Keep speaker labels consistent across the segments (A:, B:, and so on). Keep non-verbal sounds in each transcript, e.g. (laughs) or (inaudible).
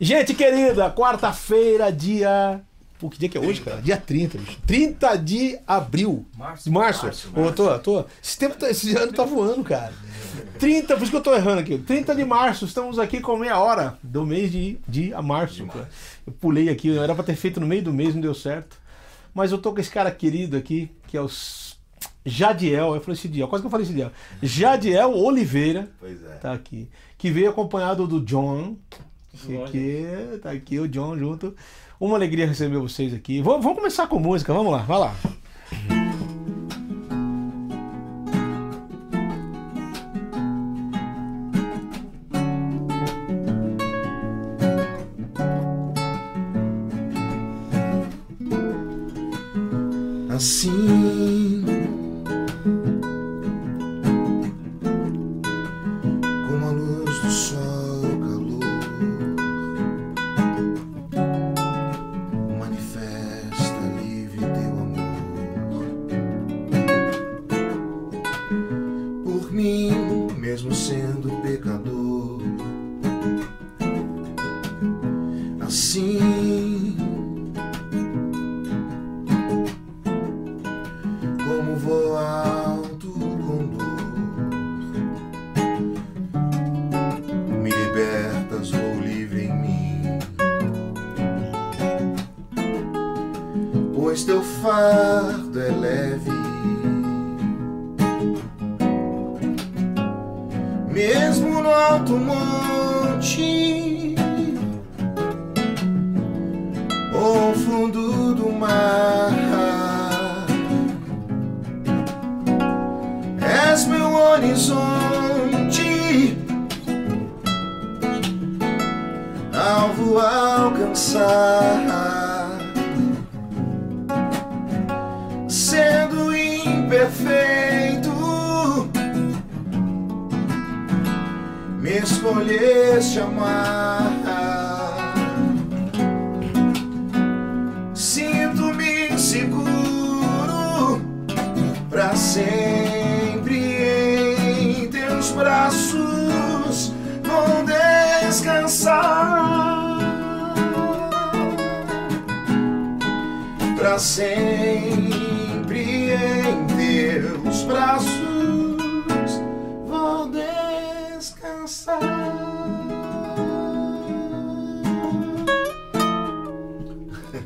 A: Gente querida, quarta-feira, dia. Pô, que dia que é hoje, cara? Dia 30, bicho. 30 de abril.
B: Março.
A: De março.
B: Março,
A: Ô, tô, tô. Esse, tempo, tá- esse ano tá voando, cara. 30, por isso que eu tô errando aqui. 30 de março, estamos aqui com meia hora do mês de, de a março. cara. Eu pulei aqui, eu era pra ter feito no meio do mês, não deu certo. Mas eu tô com esse cara querido aqui, que é o Jadiel. Eu falei esse dia, quase que eu falei esse dia. (laughs) Jadiel Oliveira
C: Pois é.
A: tá aqui. Que veio acompanhado do John. Aqui, tá aqui o John junto. Uma alegria receber vocês aqui. Vamos, vamos começar com música, vamos lá, vai lá.
C: Assim horizonte, alvo alcançar, sendo imperfeito, me escolheste amar. Sinto-me seguro para sempre para sempre em teus braços vou descansar.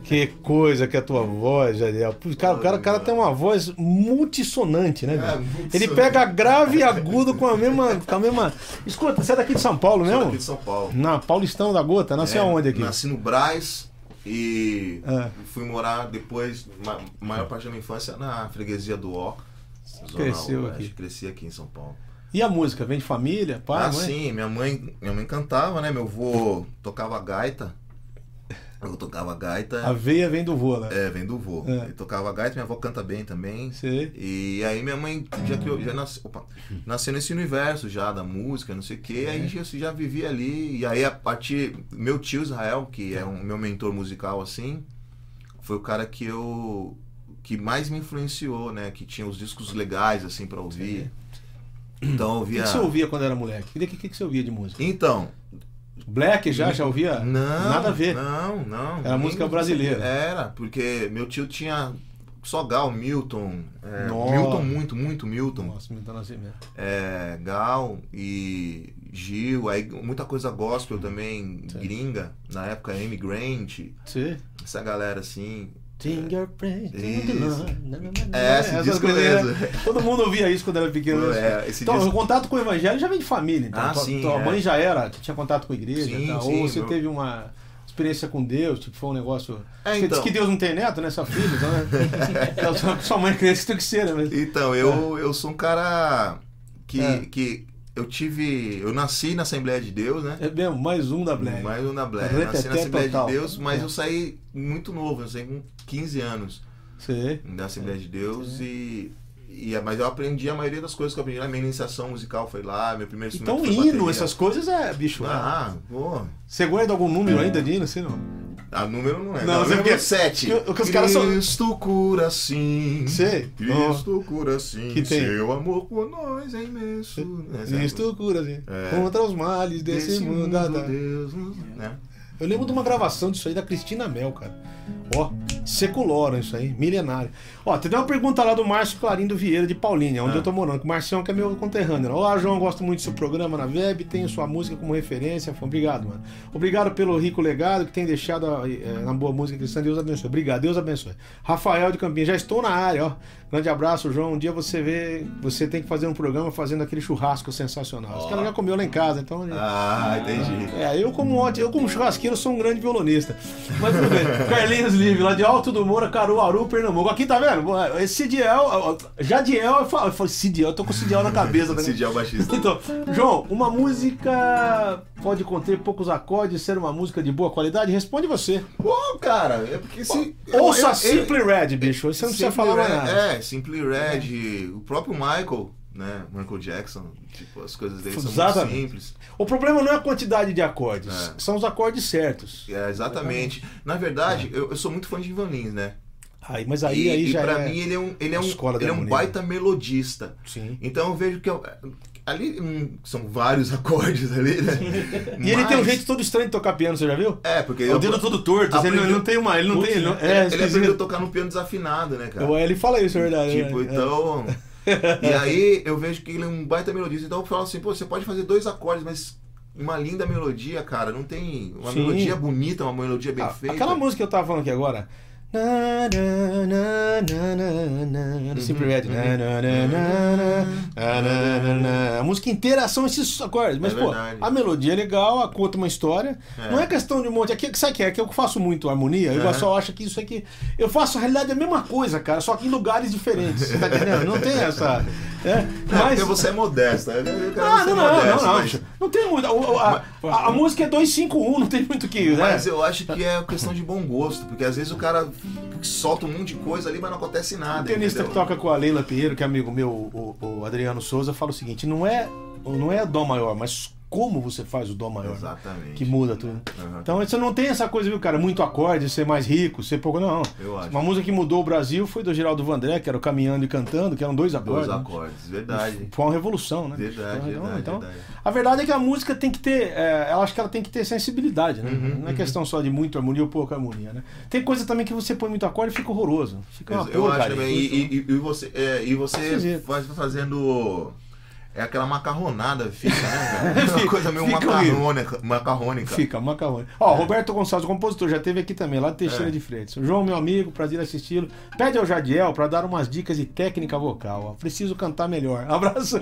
A: Que coisa que é a tua voz, Jadiel. Pô, Cara, o cara, o cara tem uma voz multissonante, né?
C: multissonante.
A: Ele pega grave e agudo com a mesma. Com a mesma... Escuta, você é daqui de São Paulo
C: Sou
A: mesmo?
C: daqui de São Paulo.
A: Na Paulistão da Gota, nasceu
C: É,
A: aonde aqui?
C: Nasci no Braz e
A: É.
C: fui morar depois, ma maior parte da minha infância, na freguesia do Ó.
A: Cresceu
C: Oeste.
A: aqui.
C: Cresci aqui em São Paulo.
A: E a música? Vem de família? Pai,
C: ah,
A: mãe?
C: sim, minha mãe, minha mãe cantava, né? Meu avô tocava gaita. Eu tocava gaita.
A: A veia vem do vô, né?
C: É, vem do vô.
A: É.
C: Ele tocava gaita, minha avó canta bem também.
A: Sei.
C: E aí minha mãe já criou, já nasceu, opa, nasceu nesse universo já da música, não sei o quê,
A: É.
C: aí já, já vivia ali. E aí a partir. Meu tio Israel, que é um meu mentor musical assim, foi o cara que eu. que mais me influenciou, né? Que tinha os discos legais assim pra ouvir. Então eu
A: O
C: ouvia.
A: que, que você ouvia quando era moleque? O que, que, que você ouvia de música?
C: Então.
A: Black já? Já ouvia?
C: Não.
A: Nada a ver.
C: Não, não.
A: Era música brasileira.
C: Era, porque meu tio tinha só Gal, Milton. é. Milton, muito, muito Milton.
A: Nossa, Milton Nascimento.
C: é, Gal e Gil, aí muita coisa gospel também,
A: Sim.
C: gringa, na época Amy Grant,
A: Você?
C: essa galera assim.
A: Fingerprint. É,
C: É, esse disco mesmo.
A: né? Todo mundo ouvia isso quando era pequeno. né?
C: É,
A: então,
C: disco-
A: o contato com o evangelho já vem de família. Então,
C: Ah,
A: tua,
C: sim,
A: tua
C: é.
A: mãe já era, tinha contato com a igreja.
C: Sim,
A: tá?
C: sim,
A: Ou você
C: meu-
A: teve uma experiência com Deus, tipo, foi um negócio.
C: É,
A: Você
C: então.
A: diz que Deus não tem neto, né? Sua filha, então, né? (laughs) Então, sua, mãe cresce, tem que ser, né? Mas-
C: Então, eu, eu sou um cara que,
A: É.
C: que eu tive. Eu nasci na Assembleia de Deus, né?
A: É mesmo, mais um da Black.
C: Mais um na Black. Nasci na Assembleia
A: total.
C: de Deus, mas
A: É.
C: eu saí muito novo, eu saí com 15 anos
A: Você.
C: da Assembleia de Deus e. E, mas eu aprendi a maioria das coisas que eu aprendi. A minha iniciação musical foi lá, meu primeiro instrumento
A: Então,
C: foi
A: hino,
C: bateria.
A: essas coisas é, bicho. é.
C: Ah, pô.
A: Você guarda algum número ainda de hino, assim, não?
C: A número não é.
A: Não,
C: Não,
A: você
C: número
A: porque-
C: 7.
A: que- que os caras são-
C: Cristo cura sim.
A: Sei.
C: Cristo cura sim.
A: Que tem-
C: Seu amor por nós é imenso. É a-
A: Isto cura, assim.
C: É.
A: Contra os males desse,
C: Desse
A: mundo.
C: mundo,
A: ah, tá.
C: Deus, né?
A: Eu lembro de uma gravação disso aí da Cristina Mel, cara. Ó, seculoram isso aí, milenário. Ó, teve uma pergunta lá do Márcio Clarindo Vieira de Paulínia, onde
C: Ah.
A: eu tô morando. que O Marcião que é meu conterrâneo. Olá, João, gosto muito do seu programa na web, tenho sua música como referência. Obrigado, mano. Obrigado pelo rico legado que tem deixado eh, na boa música cristã. Deus abençoe. Obrigado, Deus abençoe. Rafael de Campinhas, já estou na área, ó. Grande abraço, João. Um dia você vê, você tem que fazer um programa fazendo aquele churrasco sensacional. Os
C: Ó.
A: caras já comeu lá em casa, então.
C: Ah, entendi.
A: É, eu como ótimo, eu como churrasqueiro sou um grande violonista. Mas tudo bem. Carlinhos (laughs) Livre, lá de Alto do Moura, Caruaru, Pernambuco. Aqui tá vendo? Esse Cidiel, Jadiel, eu falo, eu falo Cidiel, eu tô com o Cidiel na cabeça. Né?
C: Dia é baixista.
A: Então, João, uma música pode conter poucos acordes, ser uma música de boa qualidade? Responde você.
C: Pô, cara, é porque se.
A: Ouça
C: eu- eu-
A: Simple Red, bicho. Você não precisa
C: Simply
A: falar mais nada.
C: É, Simply Red, o próprio Michael, né? Michael Jackson, tipo, as coisas dele são muito
A: Exatamente.
C: simples.
A: O problema não é a quantidade de acordes,
C: É.
A: são os acordes certos.
C: É, exatamente. Na verdade, eu, eu sou muito fã de Ivan Lins, né?
A: Aí, mas aí,
C: e,
A: aí
C: e
A: já
C: pra
A: é...
C: mim ele é um, ele é um, ele é um baita melodista.
A: Sim.
C: Então eu vejo que eu- ali hum, são vários (laughs) acordes ali, né?
A: E ele tem um
C: Mas-
A: jeito todo estranho de tocar piano, você já viu?
C: É, porque
A: o dedo todo torto, ele não,
C: aprendeu-
A: ele não tem uma. Ele não
B: Putz,
A: tem. Ele, não, é,
C: ele, ele aprendeu a tocar no piano desafinado, né, cara?
A: Ele fala isso, é verdade.
C: Tipo,
A: é, é.
C: então. E aí eu vejo que ele é um baita melodista. Então eu falo assim, pô, você pode fazer dois acordes, mas uma linda melodia, cara. Não tem. Uma
A: Sim.
C: melodia bonita, uma melodia bem
A: Ah,
C: feita.
A: Aquela música que eu tava falando aqui agora. Na, na, na, na, Simple Red. A música inteira são esses acordes. Mas,
C: É
A: pô, a melodia é legal, conta uma história.
C: É.
A: Não é questão de um monte. Aqui, sabe o que é? Que eu faço muito harmonia. Eu
C: Aham.
A: só acho que isso aqui. Eu faço, na realidade, a mesma coisa, cara, só que em lugares diferentes. Tá entendendo? Não tem essa. É,
C: Não,
A: mas-
C: porque você é. Eu quero
A: Ah, não, não,
C: modesto,
A: não, não.
C: mas-
A: Não tem muito. A, a- a- a música é 251, não tem muito que. Né?
C: Mas eu acho que é questão de bom gosto, porque às vezes o cara solta um monte de coisa ali, mas não acontece nada.
A: O tenista que toca com a Leila Pinheiro, que é amigo meu, o, o Adriano Souza, fala o seguinte: não é, não é dó maior, mas como você faz o dó maior. né?
C: Exatamente.
A: Que muda tudo.
C: Aham.
A: Então você não tem essa coisa, viu, cara? Muito acorde, ser mais rico, ser pouco. Não.
C: Eu acho.
A: Uma música que mudou o Brasil foi do Geraldo Vandré, que era o Caminhando e Cantando, que eram dois acordes.
C: Dois
A: né?
C: acordes, verdade.
A: Foi uma revolução, né?
C: Verdade,
A: Então,
C: verdade,
A: então,
C: verdade.
A: A verdade é que a música tem que ter. é, eu acho que ela tem que ter sensibilidade, né?
C: Uhum,
A: não é
C: uhum.
A: questão só de muito harmonia ou pouca harmonia, né? Tem coisa também que você põe muito acorde e fica horroroso. Fica uma
C: Eu acho
A: porcaria.
C: também. E, e- e você, é, e você faz fazendo. É aquela macarronada, fica, né? cara? (laughs) É uma coisa meio macarrônica. macarrônica.
A: Fica, macarrone. Ó, Roberto Gonçalves, compositor, já teve aqui também, lá de Teixeira
C: É.
A: de Freitas. João, meu amigo, prazer assisti-lo. Pede ao Jadiel pra dar umas dicas de técnica vocal. Ó. Preciso cantar melhor. (laughs) Abração.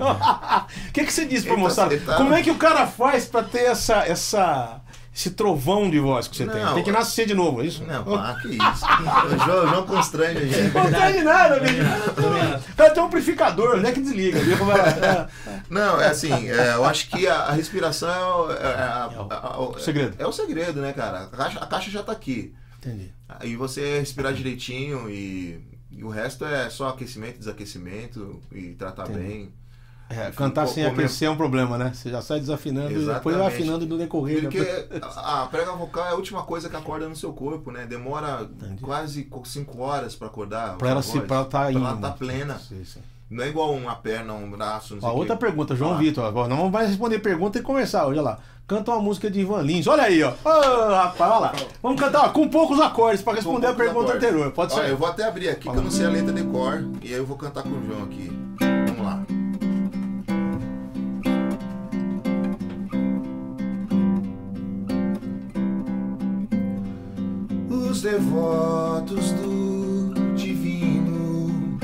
A: O que, que você disse pra
C: tá-
A: moçada?
C: tá-
A: Como é que o cara faz pra ter essa, essa, esse trovão de voz que você tem?
C: Não,
A: Tem que nascer de novo, é isso?
C: Não, pá, que isso. O João, o João constrange a gente.
A: Não tem de nada, bicho. Vai ter um amplificador, onde é que desliga? viu?
C: Não, é assim, é, eu acho que a, a respiração é o, é, a-
A: É o-
C: a- o-
A: o segredo.
C: É o segredo, né, cara? A caixa, a caixa já tá aqui.
A: Entendi.
C: Aí você respirar direitinho e, e o resto é só aquecimento, desaquecimento e tratar
A: Entendi.
C: bem.
A: É, cantar sem
C: comer-
A: aquecer é um problema, né? Você já sai desafinando e depois vai
C: Exatamente.
A: afinando no decorrer.
C: Porque
A: né?
C: a, prega vocal é a última coisa que acorda no seu corpo, né? Demora
A: Entendi.
C: quase 5 horas pra acordar.
A: Pra ela se
C: voz.
A: pra ela tá indo.
C: Pra ela tá plena.
A: Sim, sim.
C: Não é igual uma perna, um braço, não sei
A: Ó, outra
C: quê.
A: pergunta, João
C: Ah.
A: Vitor. Agora não vamos mais responder pergunta e conversar. Olha lá. Canta uma música de Ivan Lins. Olha aí, ó. Ô, rapaz, olha lá. Vamos cantar ó, com poucos acordes pra responder a pergunta
C: acordes.
A: anterior. Pode
C: Ó,
A: ser?
C: eu vou até abrir aqui que eu não sei a letra de cor. E aí eu vou cantar com o João aqui. Os devotos do divino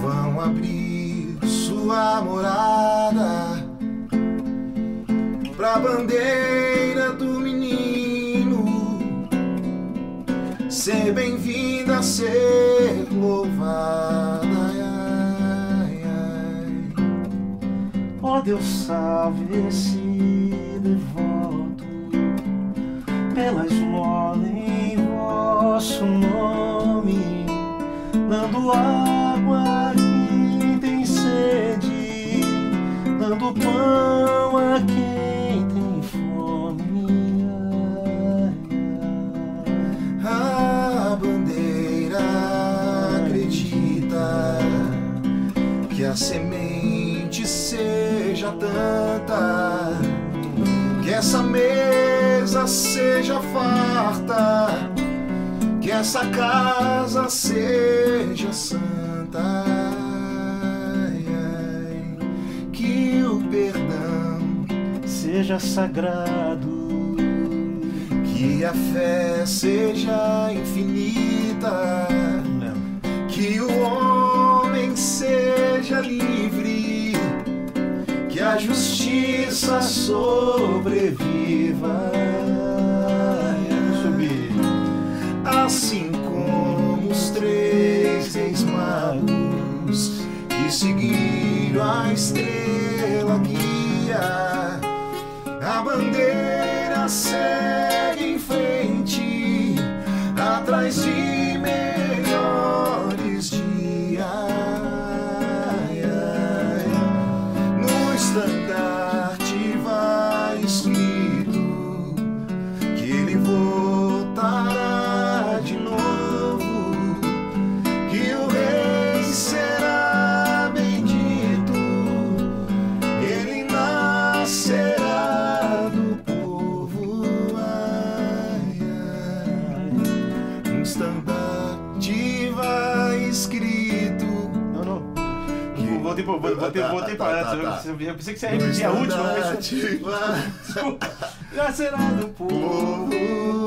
C: vão abrir sua morada pra bandeira do menino ser bem-vinda, ser louvada.
A: Ó Deus, salve esse devoto pela esmola em vosso nome, dando água a quem tem sede, dando pão a quem tem fome. Ai,
C: acredita que a semente seja tanta, que essa mesa seja farta, que essa casa seja santa, ai, ai, que o perdão
A: Seja sagrado.
C: que a fé seja infinita. Que o homem seja livre, que a justiça sobreviva. Assim como os três reis magos que seguiram a estrela guia, a bandeira segue
A: Voltei, voltei,
C: Tá,
A: voltei
C: tá,
A: pra
C: tá, tá, tá.
A: Eu pensei que você ia repetir a última. mas-
C: Estandarte vai- (laughs)
A: Desculpa. Já será do povo.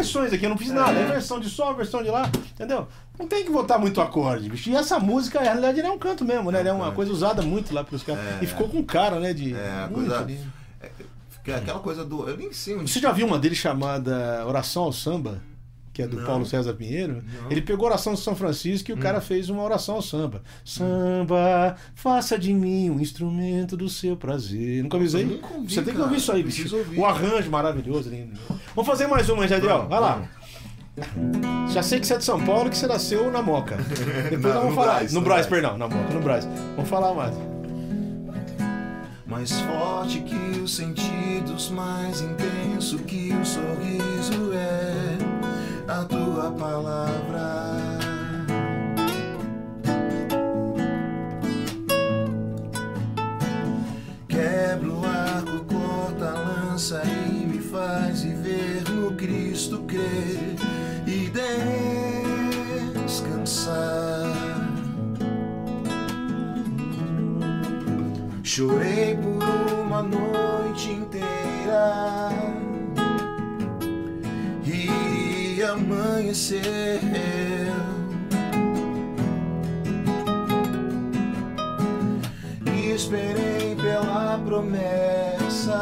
A: Versões aqui, eu não fiz nada. É versão de sol, versão de lá, entendeu? Não tem que botar muito acorde, bicho. E essa música, na realidade, ele é um canto mesmo, né? Ele é uma coisa usada muito lá pelos caras.
C: É.
A: E ficou com cara, né? De.
C: É, coisa.
A: ali.
C: é, fica aquela coisa do. Eu nem sei onde.
A: Você já viu uma dele chamada Oração ao Samba? Que é do
C: Não.
A: Paulo César Pinheiro.
C: Não. Hum.
A: Ele pegou a oração de São Francisco e o cara fez uma oração ao samba. Samba, faça de mim um instrumento do seu prazer. Nunca
C: ouvi,
A: Você tem que
C: cara.
A: ouvir isso aí, bicho. O arranjo maravilhoso. lindo. Vamos fazer mais uma, Jadiel. Vai lá. Já sei que você é de São Paulo e que você nasceu na Moca. (laughs) Depois
C: Não,
A: vamos
C: no
A: falar.
C: Brás,
A: no Braz, perdão, na Moca, no Braz. Vamos falar mais.
C: Mais forte que os sentidos, mais intenso que o sorriso é a tua palavra. Quebra o arco, corta a lança e me faz viver no Cristo crer e descansar. Chorei por uma noite inteira amanheceu. E esperei pela promessa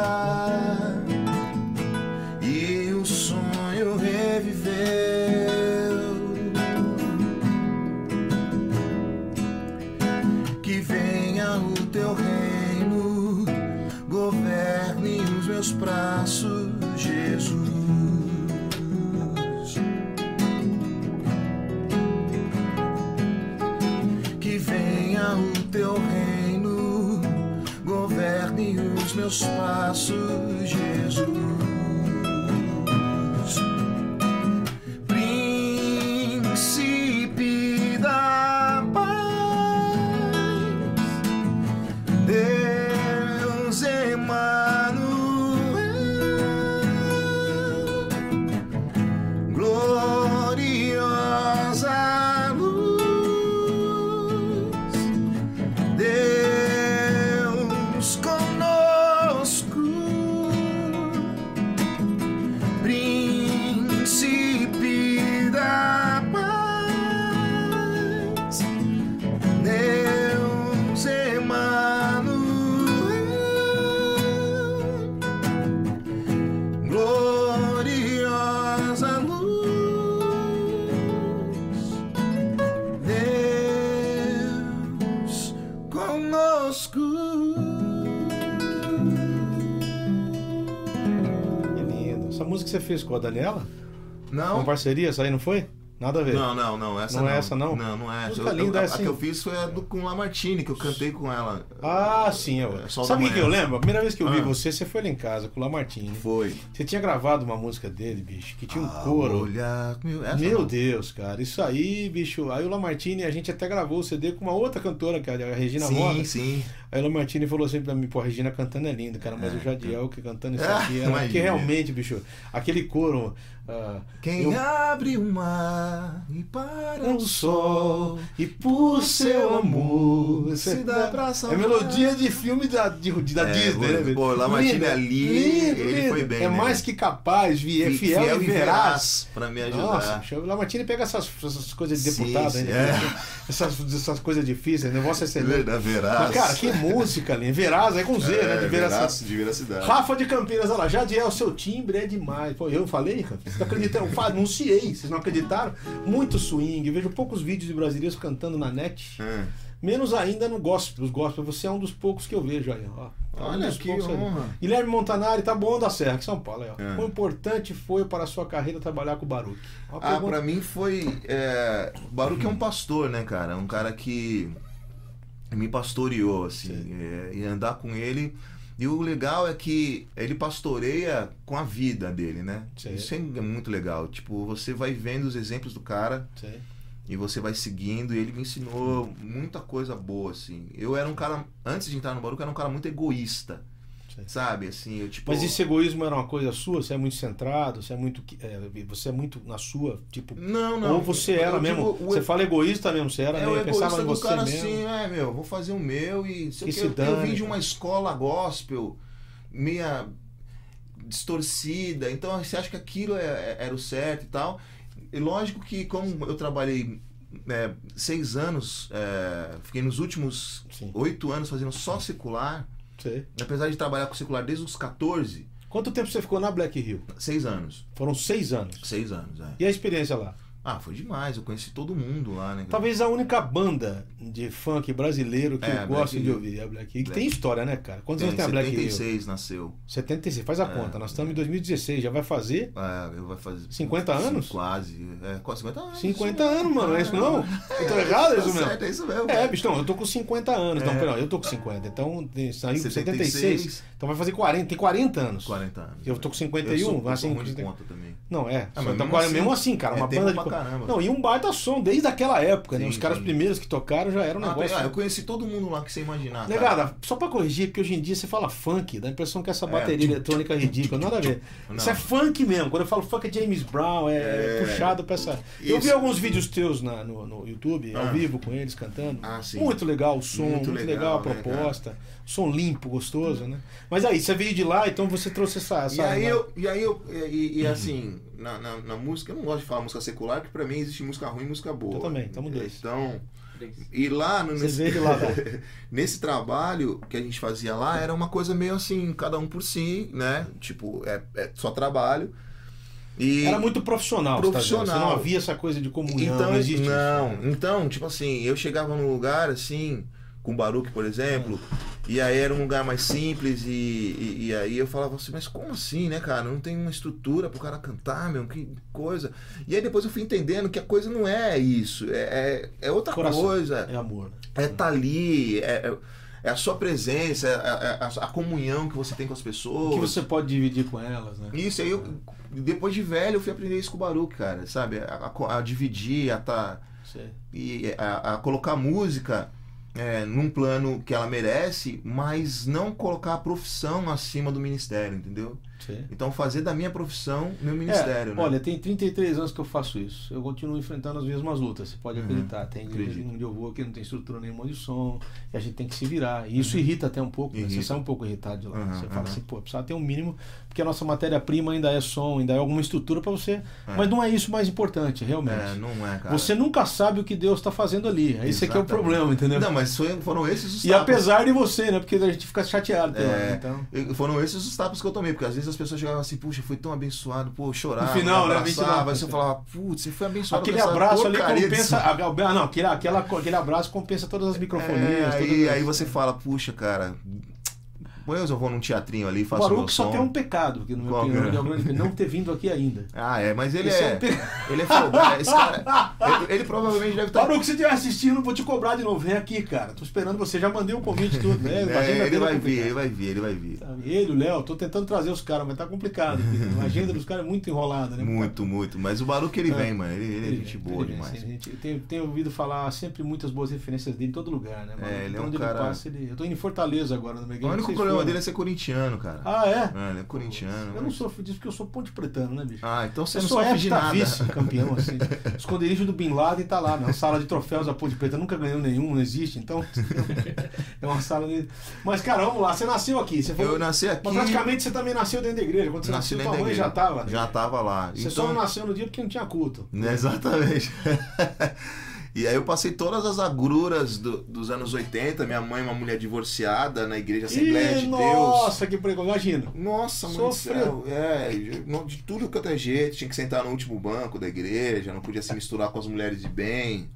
C: os meus passos, Jesus.
A: Fez com a Daniela?
C: Não.
A: Com parceria, essa aí não foi? Nada a ver.
C: Não, não, não. Essa
A: Não
C: não,
A: é essa, não?
C: Não, não é essa.
A: Música
C: Eu- eu-
A: linda
C: a,
A: é
C: a
A: assim.
C: que eu fiz foi a do, com Lamartine, que eu cantei com ela.
A: Ah, sim. Eu...
C: É,
A: Sabe o que eu lembro? A primeira vez que eu vi
C: Ah.
A: você, você foi lá em casa com o Lamartine.
C: Foi.
A: Você tinha gravado uma música dele, bicho, que tinha um
C: Ah,
A: coro.
C: Olhar, meu,
A: Meu. Deus, cara, isso aí, bicho. Aí o Lamartine, a gente até gravou o CD com uma outra cantora, que é a Regina
C: Sim,
A: Mota.
C: sim.
A: Aí o Lamartine falou assim pra mim, pô, a Regina cantando é linda, cara, mas
C: É.
A: o Jadiel que cantando isso
C: Ah,
A: aqui
C: imagina.
A: Que realmente, bicho, aquele coro. ah,
C: Quem
A: eu-
C: abre o mar e para
A: o sol e por seu amor
C: se dá pra
A: É
C: salvar.
A: melodia de filme da, de, da
C: É,
A: Disney, né? velho?
C: pô, Lamartine
A: Lindo,
C: ali,
A: lindo,
C: ele
A: lindo.
C: foi bem,
A: É
C: né?
A: mais que capaz, é
C: Fi-
A: fiel, e veraz.
C: pra me ajudar.
A: Nossa, bicho, o Lamartine pega essas, essas coisas de
C: Sim,
A: deputado,
C: sim,
A: né?
C: é.
A: essas, essas coisas difíceis, negócio é excelente.
C: Verdade, veraz.
A: Mas, cara, que música ali. Veraz é com Z, né? De veracidade.
C: de veracidade.
A: Rafa de Campinas, olha lá, Jadiel, o seu timbre é demais. Pô, eu falei, cara, vocês não acreditam? Eu anunciei, vocês não acreditaram? Muito swing, vejo poucos vídeos de brasileiros cantando na net.
C: É.
A: Menos ainda no gospel. Os gospel, você é um dos poucos que eu vejo aí, ó. É um
C: Olha
A: dos
C: que
A: poucos aí.
C: honra.
A: Guilherme Montanari, tá bom da Serra, que São Paulo, aí, ó.
C: É.
A: Quão importante foi para a sua carreira trabalhar com o Baruch? Uma
C: Ah,
A: pergunta-
C: pra mim foi. É... O Baruch é um pastor, né, cara? Um cara que me pastoreou, assim.
A: Sim.
C: é, e andar com ele. E o legal é que ele pastoreia com a vida dele, né?
A: Sim.
C: Isso é muito legal. Tipo, você vai vendo os exemplos do cara
A: Sei.
C: e você vai seguindo. E ele me ensinou muita coisa boa, assim. Eu era um cara. Antes de entrar no Baruch, eu era um cara muito egoísta.
A: Sim.
C: Sabe? Assim, eu tipo.
A: Mas esse egoísmo era uma coisa sua? Você é muito centrado? Você é muito, é, você é muito na sua, tipo...
C: Não, não.
A: Ou você era
C: Eu
A: mesmo?
C: digo, o
A: Você fala egoísta mesmo, você era
C: É
A: meio,
C: o
A: pensava
C: egoísta
A: em você
C: cara
A: mesmo.
C: assim, é, meu, vou fazer o meu e sei
A: Que
C: o
A: se
C: eu, eu
A: dane,
C: vim de uma escola gospel meia distorcida, então você acha que aquilo é- é- era o certo e tal. E lógico que como eu trabalhei né, seis anos, é, fiquei nos últimos
A: Sim.
C: oito anos fazendo só secular,
A: Sei.
C: apesar de trabalhar com secular desde os 14,
A: Quanto tempo você ficou na Black Hill?
C: seis anos.
A: Foram seis anos.
C: Seis anos, é.
A: E a experiência lá?
C: Ah, foi demais, eu conheci todo mundo lá, né?
A: Talvez a única banda de funk brasileiro que
C: É,
A: eu gosto
C: Black
A: de ouvir é a Black Hill. Que
C: Black
A: tem história, né, cara? Quantos
C: Tem,
A: anos tem a Black Hill?
C: 76 nasceu.
A: 76, faz a
C: É.
A: conta. Nós estamos em 2016, já vai fazer
C: É, eu vou fazer.
A: 50 anos?
C: Quase. É, quase 50 anos.
A: 50 anos, mano. É isso não? Eu tô errado, é isso
C: Tá
A: mesmo?
C: certo, é isso mesmo.
A: É, bicho, não, eu tô com 50 anos. Então,
C: É.
A: perdão, eu tô com 50. Então, tem- saiu com 76.
C: 76.
A: Então vai fazer 40. Tem 40 anos.
C: 40 anos.
A: Eu tô com
C: Eu
A: 51,
C: sou, eu
A: assim,
C: sou ruim de
A: 50.
C: conta também.
A: Não, é.
C: Ah, mas
A: tá
C: mesmo
A: quase-
C: assim,
A: mesmo assim, cara,
C: é
A: uma banda de.
C: Caramba.
A: Não, e um baita som desde aquela época, né?
C: Sim,
A: Os caras
C: sim.
A: primeiros que tocaram já era um
C: Ah,
A: negócio.
C: ah, eu conheci todo mundo lá que você imaginar.
A: Negada, só pra corrigir, porque hoje em dia você fala funk, dá a impressão que essa
C: É.
A: bateria eletrônica é ridícula, nada a ver.
C: Não.
A: Isso é funk mesmo. Quando eu falo funk é James Brown, é,
C: É.
A: puxado pra essa. Eu
C: Isso.
A: vi alguns vídeos teus na- no, no YouTube, ao
C: Ah.
A: vivo com eles cantando.
C: Ah, sim.
A: Muito legal o som, muito,
C: Muito
A: legal,
C: legal,
A: a
C: né,
A: proposta. som limpo, gostoso, né? Mas aí, você veio de lá, então você trouxe essa. essa
C: E aí eu, e aí eu, e, e assim, na, na, na música, eu não gosto de falar música secular, porque pra mim existe música ruim e música boa.
A: Eu também, tamo dois.
C: Então, e lá no, nesse,
A: lá, (laughs) né?
C: nesse trabalho que a gente fazia lá, era uma coisa meio assim, cada um por si, né? Tipo, é, é só trabalho. E
A: Era muito profissional, você tá.
C: Profissional.
A: Você não havia essa coisa de comunhão,
C: então,
A: não existe isso.
C: não, então, tipo assim, eu chegava num lugar assim, com Baruque, por exemplo, e aí era um lugar mais simples, e, e, e aí eu falava assim, mas como assim, né, cara? Não tem uma estrutura pro cara cantar, meu, que coisa. E aí depois eu fui entendendo que a coisa não é isso, é, é, é outra
A: Coração.
C: coisa.
A: É amor.
C: É estar ali, é, é- é a sua presença, é, é a, a comunhão que você tem com as pessoas.
A: O que você pode dividir com elas, né?
C: Isso, aí eu, depois de velho, eu fui aprender isso com o Baruque, cara, sabe? A, a- a dividir, a tá,
A: Sei.
C: e a, a colocar música é, num plano que ela merece, mas não colocar a profissão acima do ministério, entendeu?
A: Sei.
C: Então fazer da minha profissão meu ministério,
A: É,
C: né?
A: Olha, tem 33 anos que eu faço isso. Eu continuo enfrentando as mesmas lutas, você pode
C: Uhum,
A: acreditar. Tem
C: acredito.
A: onde eu vou que não tem estrutura nenhuma de som, e a gente tem que se virar. E isso irrita até um pouco, né? Você sai um pouco irritado de lá.
C: Uhum,
A: você fala
C: uhum.
A: assim, pô, precisa ter um mínimo, porque a nossa matéria-prima ainda é som, ainda é alguma estrutura para você.
C: É.
A: Mas não é isso mais importante, realmente.
C: É, não é, cara.
A: Você nunca sabe o que Deus está fazendo ali. Esse aqui é o
C: Exatamente.
A: problema, entendeu?
C: Não, mas foram esses os
A: E apesar de você, né? Porque a gente fica chateado
C: É,
A: então.
C: eu- Foram esses os tapas que eu tomei, porque às vezes as pessoas chegavam assim, puxa, foi tão abençoado, pô, chorava,
A: No final, né,
C: abraçava, aí você falava, putz, você foi abençoado
A: Aquele abraço ali compensa. ah, Não, aquele, aquela, aquele abraço compensa todas as microfonias.
C: É, aí,
A: todas
C: aí você fala, puxa, cara, Depois eu vou num teatrinho ali,
A: O
C: faço meu
A: Baruch só
C: som.
A: tem um pecado, que no meu
C: Qual
A: opinião,
C: que é?
A: é o grande- não ter vindo aqui ainda.
C: Ah, é, mas ele
A: Esse
C: é.
A: é um pecado.
C: ele é folgado. Esse (laughs) cara. Ele, ele provavelmente deve estar.
A: Baruch, se estiver assistindo, vou te cobrar de novo. Vem aqui, cara. Tô esperando você. Já mandei o convite e tudo, né? (laughs)
C: É, ele vai
A: é
C: vir, ele vai vir, ele vai vir.
A: Sabe? Ele, o Léo, tô tentando trazer os caras, mas tá complicado. A agenda dos caras é muito enrolada, né?
C: Muito, muito. Mas o Baruch ele
A: É.
C: vem, mano. Ele, ele é
A: Ele
C: gente
A: vem,
C: boa demais.
A: assim, gente- eu tenho, tenho ouvido falar sempre muitas boas referências dele em todo lugar, né? Baruch?
C: É, ele é
A: Por
C: um cara-
A: passa, ele... Eu tô indo em Fortaleza agora, no Miguel.
C: O único problema
A: foram.
C: dele é ser corintiano, cara.
A: Ah, é?
C: É, ele é corintiano.
A: Eu não sofro disso porque eu sou ponte pretano, né, bicho?
C: Ah, então você
A: eu
C: não sofre de nada.
A: vice-campeão, assim. O (laughs) esconderijo do Bin Laden tá lá, na sala de troféus da Ponte Preta. Nunca ganhou nenhum, não existe, então. (laughs) é uma sala de. Mas, cara, vamos lá. Você nasceu aqui. Você foi...
C: Eu nasci aqui.
A: Mas praticamente você também nasceu dentro da igreja. Quando você
C: nasci
A: nasceu, tua
C: da
A: mãe já tava. né?
C: Já tava lá.
A: Você só não nasceu no dia porque não tinha culto.
C: Exatamente. (laughs) e aí eu passei todas as agruras do- dos anos 80. Minha mãe, uma mulher divorciada na igreja Assembleia
A: Ih,
C: de
A: nossa, que pregou. Imagina.
C: Deus. Nossa, mãe céu. É, de- tudo quanto é jeito. Tinha que sentar no último banco da igreja, não podia se misturar com as mulheres de bem.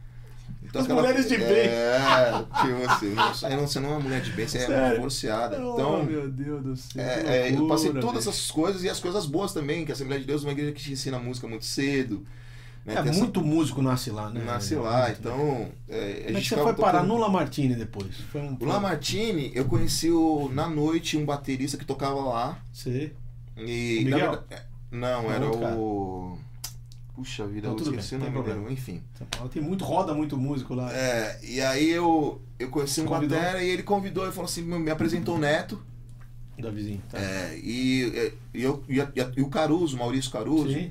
C: Então,
A: As mulheres de bem.
C: É, (laughs) tipo assim, não, você não- é uma mulher de bem, você é
A: Sério?
C: divorciada.
A: oh,
C: Então,
A: meu Deus do céu.
C: é,
A: que
C: é, eu passei todas essas coisas e as coisas boas também, que a Assembleia de Deus é uma igreja que te ensina música muito cedo. Né?
A: É,
C: Tem essa-
A: muito músico nasce lá, né?
C: Nasce lá, então. É,
A: Como é você foi parar
C: tocando-
A: no Lamartine depois? Foi um...
C: O Lamartine, eu conheci o, na noite um baterista que tocava lá.
A: Você...
C: E. Verdade- é, não, era o. Puxa vida,
A: Não,
C: eu esqueci
A: bem,
C: o nome dele. Enfim.
A: São Paulo tem muito, roda muito músico lá.
C: É, e aí eu, eu conheci um
A: Convidou?
C: batera e ele convidou e falou assim: me apresentou o Neto.
A: Da vizinha. Tá.
C: É, e, e, eu, e, e o Caruso, Maurício Caruso.
A: Sim.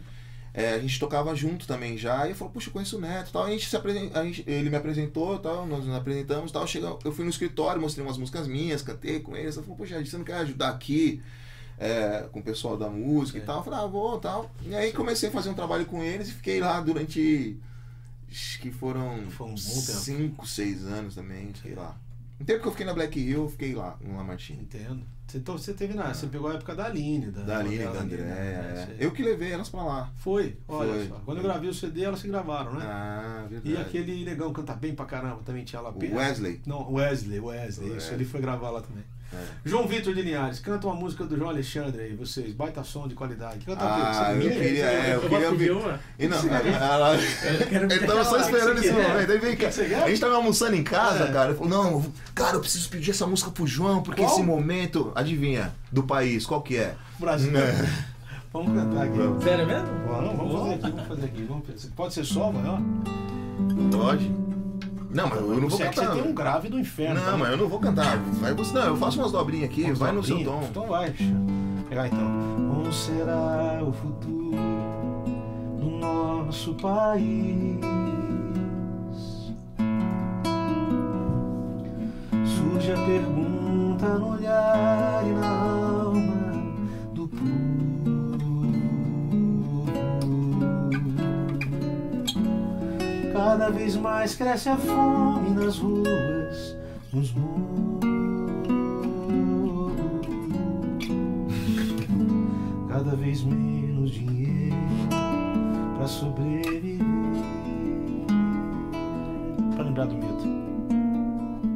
C: É, a gente tocava junto também já, e eu falei, puxa, eu conheço o Neto tal. A gente se apresen- a gente- ele me apresentou tal, nós nos apresentamos tal. Chega, eu fui no escritório, mostrei umas músicas minhas, cantei com eles. Eu falei, poxa, você não quer ajudar aqui é, com o pessoal da música
A: É.
C: e tal? Eu falei, ah, vou tal. E aí comecei a fazer um trabalho com eles e fiquei lá durante. Acho que foram
A: Foi um bom tempo.
C: 5, 6 anos também, sei lá. No tempo que eu fiquei na Black Hill, eu fiquei lá, no Lamartine.
A: Entendo. Você, então, você teve na. Você pegou a época da Aline, da,
C: Da Aline, da Andréia.
A: né?
C: é. Eu que levei elas pra lá.
A: Foi, olha
C: Foi.
A: só. Quando eu gravei o CD, elas se gravaram, né?
C: Ah, verdade.
A: e aquele negão canta bem pra caramba, também tinha lá
C: O Wesley.
A: Não, Wesley, Wesley. Isso,
C: Wesley.
A: ele foi gravar lá também.
C: É.
A: João Vitor de Linhares, canta uma música do João Alexandre aí, vocês. Baita som de qualidade. Canta
C: Ah,
A: o quê? Você
C: eu
A: minha?
C: queria- é, eu
B: Eu
C: queria ouvir.
B: uma?
C: E não, ela, (laughs) ele tava só esperando esse momento. Aí vem cá. A gente tava almoçando em casa,
A: É.
C: cara. Ele falou: Não, cara, eu preciso pedir essa música pro João, porque
A: Qual?
C: esse momento, adivinha, do país, qual que é?
A: Brasil. (laughs) Vamos cantar aqui.
B: Sério mesmo?
A: Vamos, vamos fazer aqui, vamos fazer aqui. Vamos. Pode ser só, vai, ó.
C: Pode? Não, mas eu não vou cantar.
A: você tem um grave do inferno.
C: Não,
A: tá?
C: mas eu não vou cantar. Vai você, não, eu faço umas dobrinhas aqui,
A: Vamos
C: vai
A: dar
C: no seu tom.
A: Então vai, bicho. Pegar então. Como será o futuro do nosso país? Surge a pergunta no olhar e na Cada vez mais cresce a fome nas ruas, nos muros. Cada vez menos dinheiro para sobreviver. Para lembrar do mito.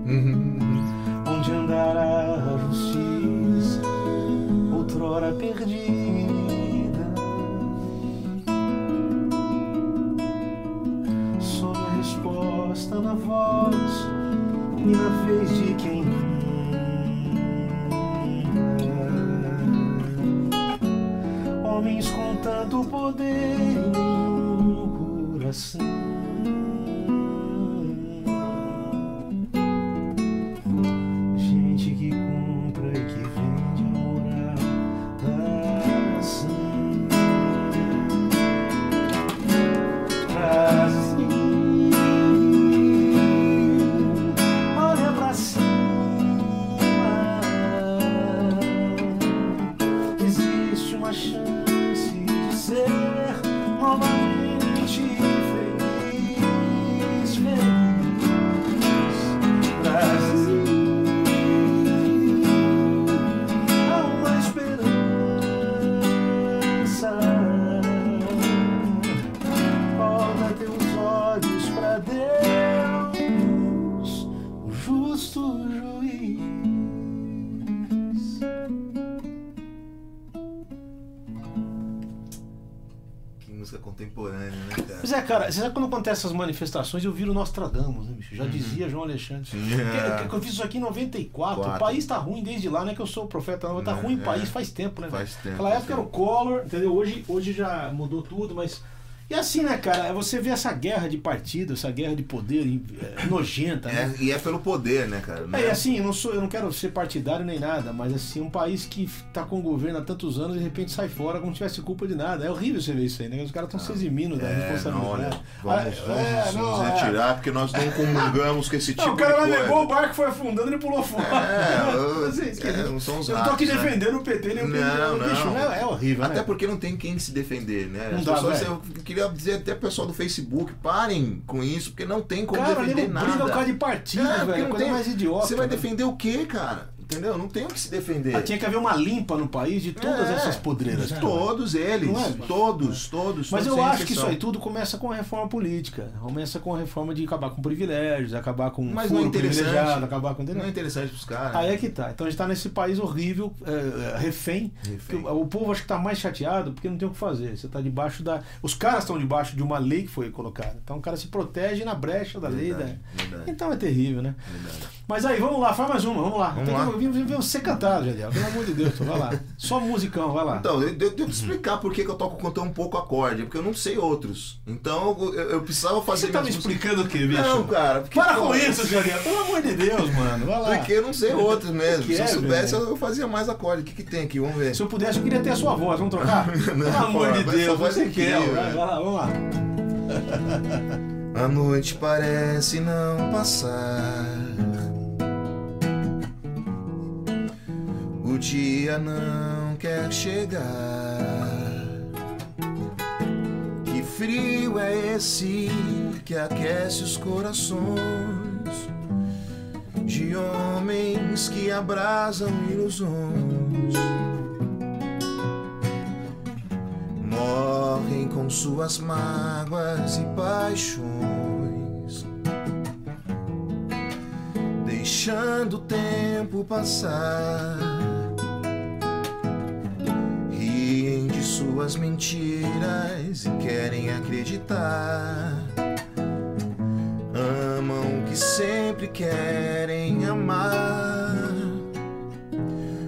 C: Uhum.
A: Onde andará a justiça, outrora perdida? Voz e na vez de quem manda. Homens com tanto poder nenhum coração.
C: Cara.
A: Pois é, cara, você sabe quando acontecem essas manifestações, eu viro Nostradamus, né, bicho? Já
C: Uhum.
A: dizia João Alexandre. Que-
C: é.
A: que eu fiz isso aqui em 94. O
C: Quatro.
A: país tá ruim desde lá, né? Que eu sou o profeta, não. Tá
C: É,
A: ruim o
C: é.
A: país faz tempo, né?
C: Faz
A: velho?
C: tempo,
A: Naquela época era o. Collor, entendeu? Hoje, hoje já mudou tudo, mas. E assim, né, cara? Você vê essa guerra de partido, essa guerra de poder é, nojenta, né?
C: É, e é pelo poder, né, cara? Não
A: É, e assim, eu não, sou, eu não quero ser partidário nem nada, mas assim, um país que tá com o governo há tantos anos e de repente sai fora como se tivesse culpa de nada. É horrível você ver isso aí, né? Os caras estão se eximindo da
C: É, não,
A: responsabilidade.
C: olha, vamos,
A: Ah,
C: vamos
A: é,
C: nos
A: não, é.
C: retirar, porque nós não comungamos com esse (laughs) tipo
A: Não, o cara
C: de
A: levou o barco, foi afundando e pulou fora.
C: É, (laughs) eu-
A: Assim,
C: é, não são os
A: eu não tô aqui
C: né?
A: defendendo o PT nem o PT.
C: Não, não.
A: Bicho, né? É horrível,
C: Até
A: né?
C: porque não tem quem se defender, né?
A: Não
C: As
A: dá,
C: pessoas-
A: velho.
C: Eu queria dizer até pessoal do Facebook, parem com isso, porque não tem como
A: Cara,
C: defender nada.
A: briga por causa de partido,
C: É,
A: velho.
C: não
A: Coisa
C: tem-
A: mais idiota.
C: Você vai
A: né?
C: defender o quê, cara? Entendeu? Não tem o que se defender.
A: Ah, tinha que haver uma limpa no país de todas
C: É,
A: essas podreiras. né?
C: Todos eles.
A: É?
C: Todos, todos.
A: Mas
C: todos
A: eu acho que isso aí tudo começa com a reforma política. Começa com a reforma de acabar com privilégios, acabar com
C: Mas
A: furo
C: não é interessante.
A: privilegiado, acabar com...
C: Não é interessante pros caras.
A: Aí é que tá. Então a gente tá nesse país horrível, é, é, refém.
C: Refém.
A: O, povo acho que tá mais chateado porque não tem o que fazer. Você tá debaixo da. Os caras estão debaixo de uma lei que foi colocada. Então o cara se protege na brecha da lei.
C: Verdade,
A: né?
C: verdade.
A: Então é terrível, né?
C: Verdade.
A: Mas aí, vamos lá, faz mais uma, vamos lá.
C: Vamos
A: Tem
C: lá.
A: Que vir, vir você cantar, Jadiel. Pelo amor de Deus, vai lá. Só musicão, vai lá.
C: Então, eu eu tenho que explicar por que que eu toco com tão pouco acorde, porque eu não sei outros. Então eu, eu precisava fazer
A: você tá me
C: músicas-
A: explicando o quê, bicho?
C: Não, cara.
A: Para com isso, Jadiel. Pelo amor de Deus, mano. Vai lá.
C: Porque eu não sei outros mesmo.
A: Que
C: Se eu
A: é,
C: soubesse,
A: velho?
C: eu eu fazia mais acorde. O que, que tem aqui? Vamos ver.
A: Se eu pudesse, eu queria ter a sua voz. Vamos trocar? (laughs) Pelo amor de Deus, você quer.
C: né?
A: vai lá, vamos lá. (laughs)
C: A noite parece não passar. O dia não quer chegar. Que frio é esse que aquece os corações de homens que abrasam ilusões? Morrem com suas mágoas e paixões, deixando o tempo passar. Suas mentiras e querem acreditar. Amam o que sempre querem amar.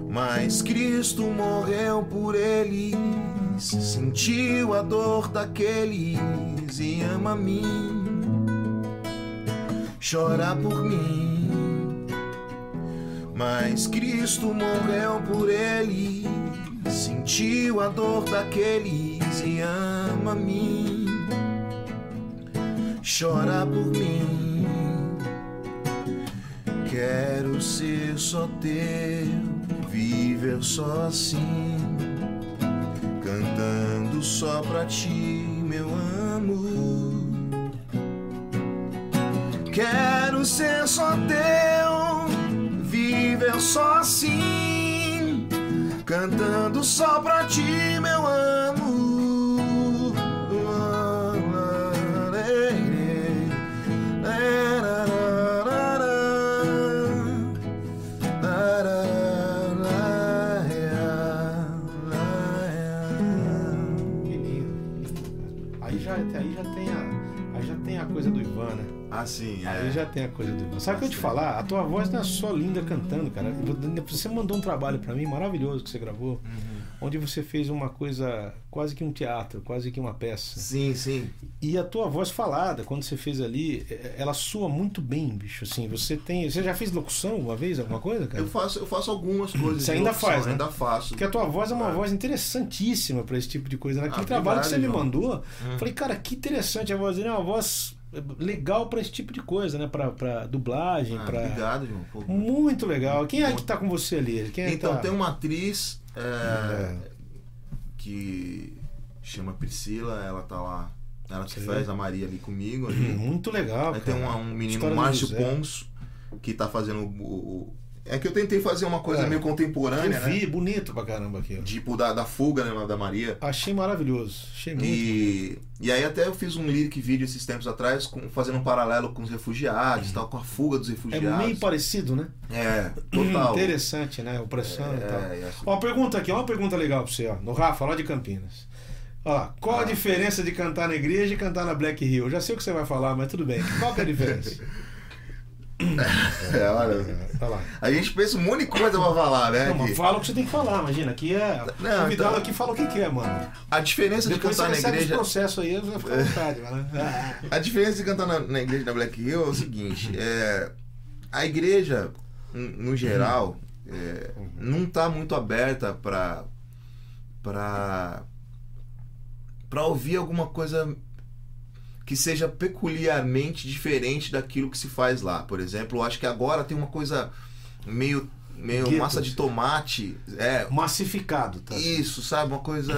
C: Mas Cristo morreu por eles, sentiu a dor daqueles e ama a mim, chora por mim. Mas Cristo morreu por eles, sentiu a dor daqueles e ama a mim, chora por mim. Quero ser só teu, viver só assim, cantando só pra ti, meu amor. Quero ser só teu, viver só assim, cantando só pra ti, meu
A: tem a coisa do. Sabe o que eu te falar? A tua voz não é só linda cantando, cara. Você mandou um trabalho pra mim maravilhoso que você gravou,
C: Uhum.
A: onde você fez uma coisa quase que um teatro, quase que uma peça.
C: Sim, sim.
A: E a tua voz falada, quando você fez ali, eh, ela soa muito bem, bicho. Assim, você tem. Você já fez locução uma vez, alguma coisa, cara?
C: Eu faço, eu faço algumas coisas.
A: Você ainda
C: locução,
A: faz, né?
C: Ainda faço.
A: Porque a tua voz é uma
C: É.
A: voz interessantíssima pra esse tipo de coisa. Naquele
C: Ah,
A: trabalho que você me mandou,
C: Hum.
A: falei, cara, que interessante. A voz dele é uma voz legal pra esse tipo de coisa, né? Pra dublagem,
C: Ah,
A: pra.
C: Obrigado, João. Pô,
A: Muito legal. Quem é que tá com você ali? Quem é que
C: Então,
A: tá?
C: tem uma atriz é,
A: É.
C: que chama Priscila, ela tá lá. Ela que faz a Maria ali comigo. Ali.
A: Muito legal.
C: Aí tem
A: cara.
C: uma- um menino, Márcio. Ponço, que tá fazendo o, o- É que eu tentei fazer uma coisa
A: É.
C: meio
A: Eu
C: contemporânea,
A: vi,
C: né?
A: bonito pra caramba aqui.
C: Tipo da, da fuga né, da Maria.
A: Achei maravilhoso. Achei muito.
C: E, e aí até eu fiz um lyric vídeo esses tempos atrás, com- fazendo um paralelo com os refugiados, tal, com a fuga dos
A: É
C: refugiados.
A: meio parecido, né?
C: É, total. (clears throat)
A: Interessante, né? Opressão e tal.
C: É, é assim.
A: Ó, uma pergunta aqui, ó, uma pergunta legal pra você, ó. No Rafa, lá de Campinas. Ó, qual a
C: Ah.
A: diferença de cantar na igreja e cantar na Black Hill? Eu já sei o que você vai falar, mas tudo bem. Qual que é a diferença? (laughs)
C: É, olha.
A: Vai lá.
C: A gente pensa um monte de coisa pra falar, né?
A: Não, fala o que você tem que falar, imagina. Aqui é.
C: Não,
A: o convidado
C: então-
A: aqui fala o que quer, mano.
C: A diferença de
A: Depois você
C: cantar na
A: recebe
C: igreja.
A: os processos aí, você vai ficar à vontade, né? (laughs)
C: A diferença de cantar na, na igreja da Black Hill é o seguinte: é, a igreja, no geral, é, não tá muito aberta pra, pra, pra ouvir alguma coisa que seja peculiarmente diferente daquilo que se faz lá. Por exemplo, eu acho que agora tem uma coisa meio, meio massa de tomate. É,
A: Massificado, tá?
C: isso, sabe? Uma coisa.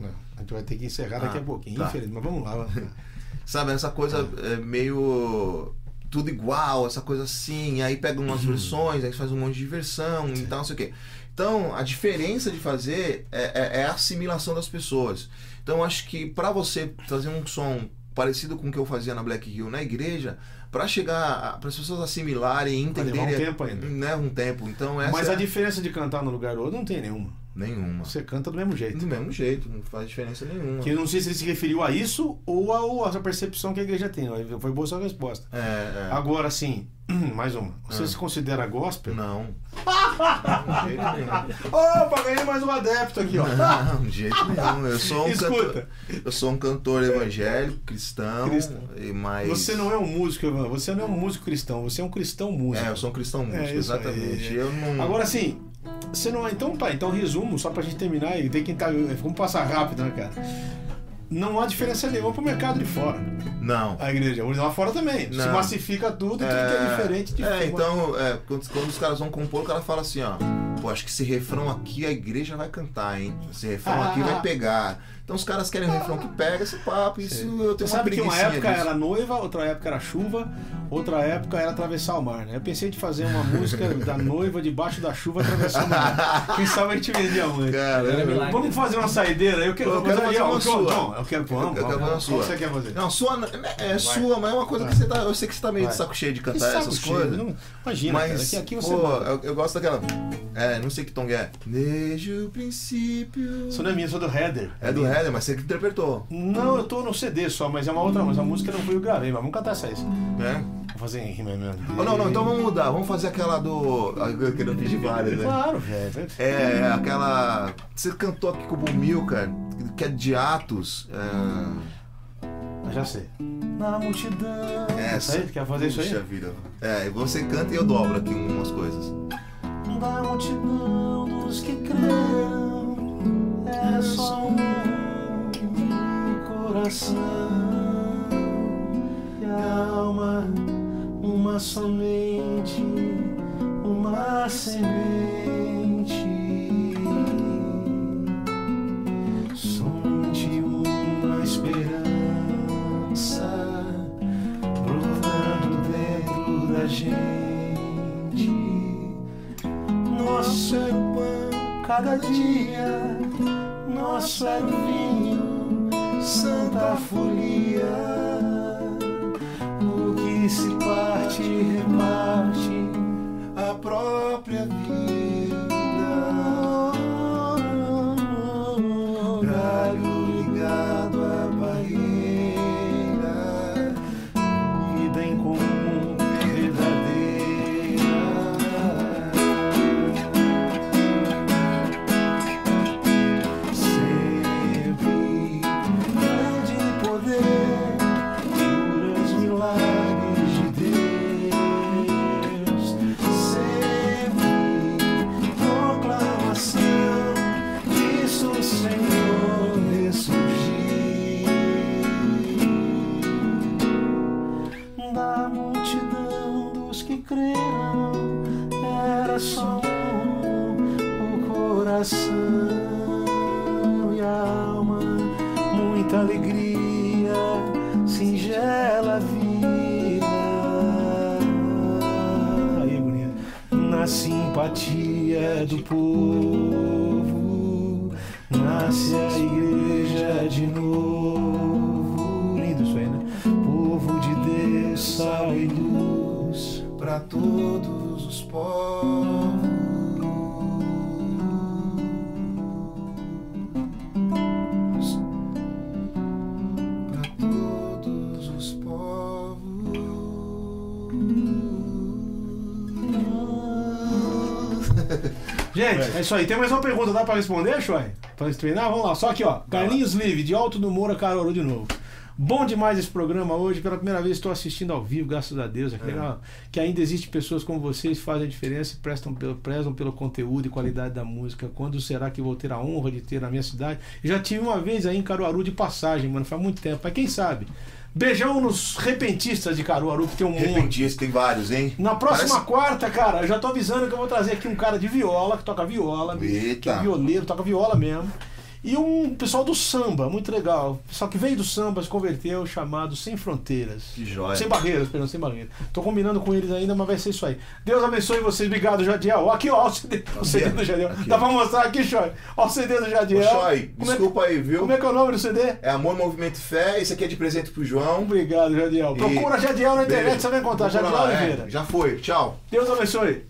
A: Não, a gente vai ter que encerrar daqui
C: Ah,
A: a pouquinho,
C: tá.
A: infelizmente. Mas vamos lá. (laughs)
C: Sabe, essa coisa é, meio. Tudo igual, essa coisa assim, aí pega umas versões, aí faz um monte de versão e tal, não sei o quê. Então, a diferença de fazer é, é- é a assimilação das pessoas. Então, acho que para você trazer um som parecido com o que eu fazia na Black Hill na igreja, para chegar, para as pessoas assimilarem e
A: levar um
C: entenderem.
A: tempo ainda.
C: Né, um tempo. Então, essa
A: Mas
C: é
A: a diferença de cantar no lugar outro não tem nenhuma.
C: Nenhuma.
A: Você canta do mesmo jeito.
C: Do mesmo jeito, não faz diferença nenhuma.
A: Que eu não sei se ele se referiu a isso ou ao- a percepção que a igreja tem. Foi boa sua resposta.
C: É, é.
A: Agora, assim, (clears throat) mais uma. Você
C: Ah.
A: se considera gospel?
C: Não. Não, de jeito nenhum.
A: Opa, ganhei mais um adepto aqui, ó.
C: Não, de jeito nenhum. Eu sou um
A: Escuta.
C: cantor. Eu sou um cantor evangélico, cristão.
A: Cristão.
C: E mais.
A: Você não é um músico, Evan. Você não é um músico cristão. Você é um cristão músico.
C: É, eu sou um cristão músico,
A: É
C: exatamente. Eu não.
A: Agora assim, você não é. Então tá, então resumo, só pra gente terminar e tem que tá, vamos passar rápido, né, cara? Não há diferença nenhuma pro mercado de fora.
C: Não.
A: A igreja, lá fora também. Se
C: Não.
A: massifica tudo e tudo que é diferente de
C: é,
A: fora.
C: então, é, quando, quando os caras vão compor, o cara fala assim, ó. Pô, acho que esse refrão aqui a igreja vai cantar, hein? Esse refrão aqui
A: Ah.
C: vai pegar. Então os caras querem um refrão que pega esse papo. Isso eu
A: Você
C: tenho
A: sabe que uma época
C: disso.
A: era noiva, outra época era chuva, outra época era atravessar o mar, né? Eu pensei de fazer uma música (laughs) da noiva debaixo da chuva atravessando o mar. Quem sabe a gente vendia muito.
C: Caramba.
A: Vamos fazer uma saideira? Eu quero,
C: Eu quero fazer
A: ó,
C: uma sua.
A: João, eu quero, vamos,
C: Eu quero fazer uma sua.
A: você quer fazer?
C: Não, sua não- é sua, mas é uma coisa que você tá. Eu sei que você tá meio
A: Vai.
C: de saco cheio de cantar essas
A: cheio,
C: coisas.
A: não- imagina,
C: mas,
A: cara, aqui, aqui você
C: pô, eu, eu gosto daquela. É, não sei que tom é. Desde o princípio.
A: Isso não é minha, isso é do Header.
C: É do Heather, mas você que interpretou.
A: Não, eu tô no CD só, mas é uma outra música. A música não foi eu gravei, mas vamos cantar essa aí.
C: Né?
A: Vou fazer em rima mesmo.
C: Oh, não, não, então vamos mudar. Vamos fazer aquela do. Eu pedir várias, né?
A: Claro, velho.
C: É, aquela. Você cantou aqui com o Bumilcar, que é de Atos. É...
A: Eu já sei. Na multidão. Essa aí, quer fazer isso aí?
C: Puxa vida. É, você canta e eu dobro aqui umas coisas.
A: Da multidão dos que creram, era só um coração. E a alma, uma somente, uma semente, somente uma esperança brotando dentro da gente. Cada dia, nosso era o vinho, santa folia. O que se parte, reparte a própria vida. É isso aí. Tem mais uma pergunta, dá pra responder, Choi? Pra treinar? Vamos lá. Só aqui, ó. Carlinhos Live, de Alto do Moura, Caruaru de novo. Bom demais esse programa hoje. Pela primeira vez estou assistindo ao vivo, graças a Deus. É que, legal, que ainda existe pessoas como vocês que fazem a diferença e prestam pelo, prezam pelo conteúdo e qualidade da música. Quando será que vou ter a honra de ter na minha cidade? Eu já tive uma vez aí em Caruaru de passagem, mano. Faz muito tempo. Mas quem sabe? Beijão nos repentistas de Caruaru, que tem um monte.
C: Repentista, tem vários, hein?
A: Na próxima
C: Parece-
A: quarta, cara, eu já tô avisando que eu vou trazer aqui um cara de viola, que toca viola,
C: Eita.
A: que é violeiro, toca viola mesmo. E um pessoal do samba, muito legal. Pessoal que veio do samba, se converteu, chamado Sem Fronteiras.
C: Que joia.
A: Sem barreiras, perdão, sem barreiras. Tô combinando com eles ainda, mas vai ser isso aí. Deus abençoe vocês. Obrigado, Jadiel. Aqui, ó, o CD, o CD do Jadiel.
C: Aqui,
A: Dá pra mostrar aqui, Choy. Ó, o CD do Jadiel.
C: Choi,
A: é-
C: desculpa aí, viu?
A: Como é que é o nome do CD?
C: É Amor, Movimento e Fé. Esse aqui é de presente pro João.
A: Obrigado, Jadiel.
C: E-
A: Procura Jadiel na internet,
C: Beijo.
A: você vai encontrar.
C: Procura
A: Jadiel
C: é.
A: Oliveira.
C: Já foi. Tchau.
A: Deus abençoe.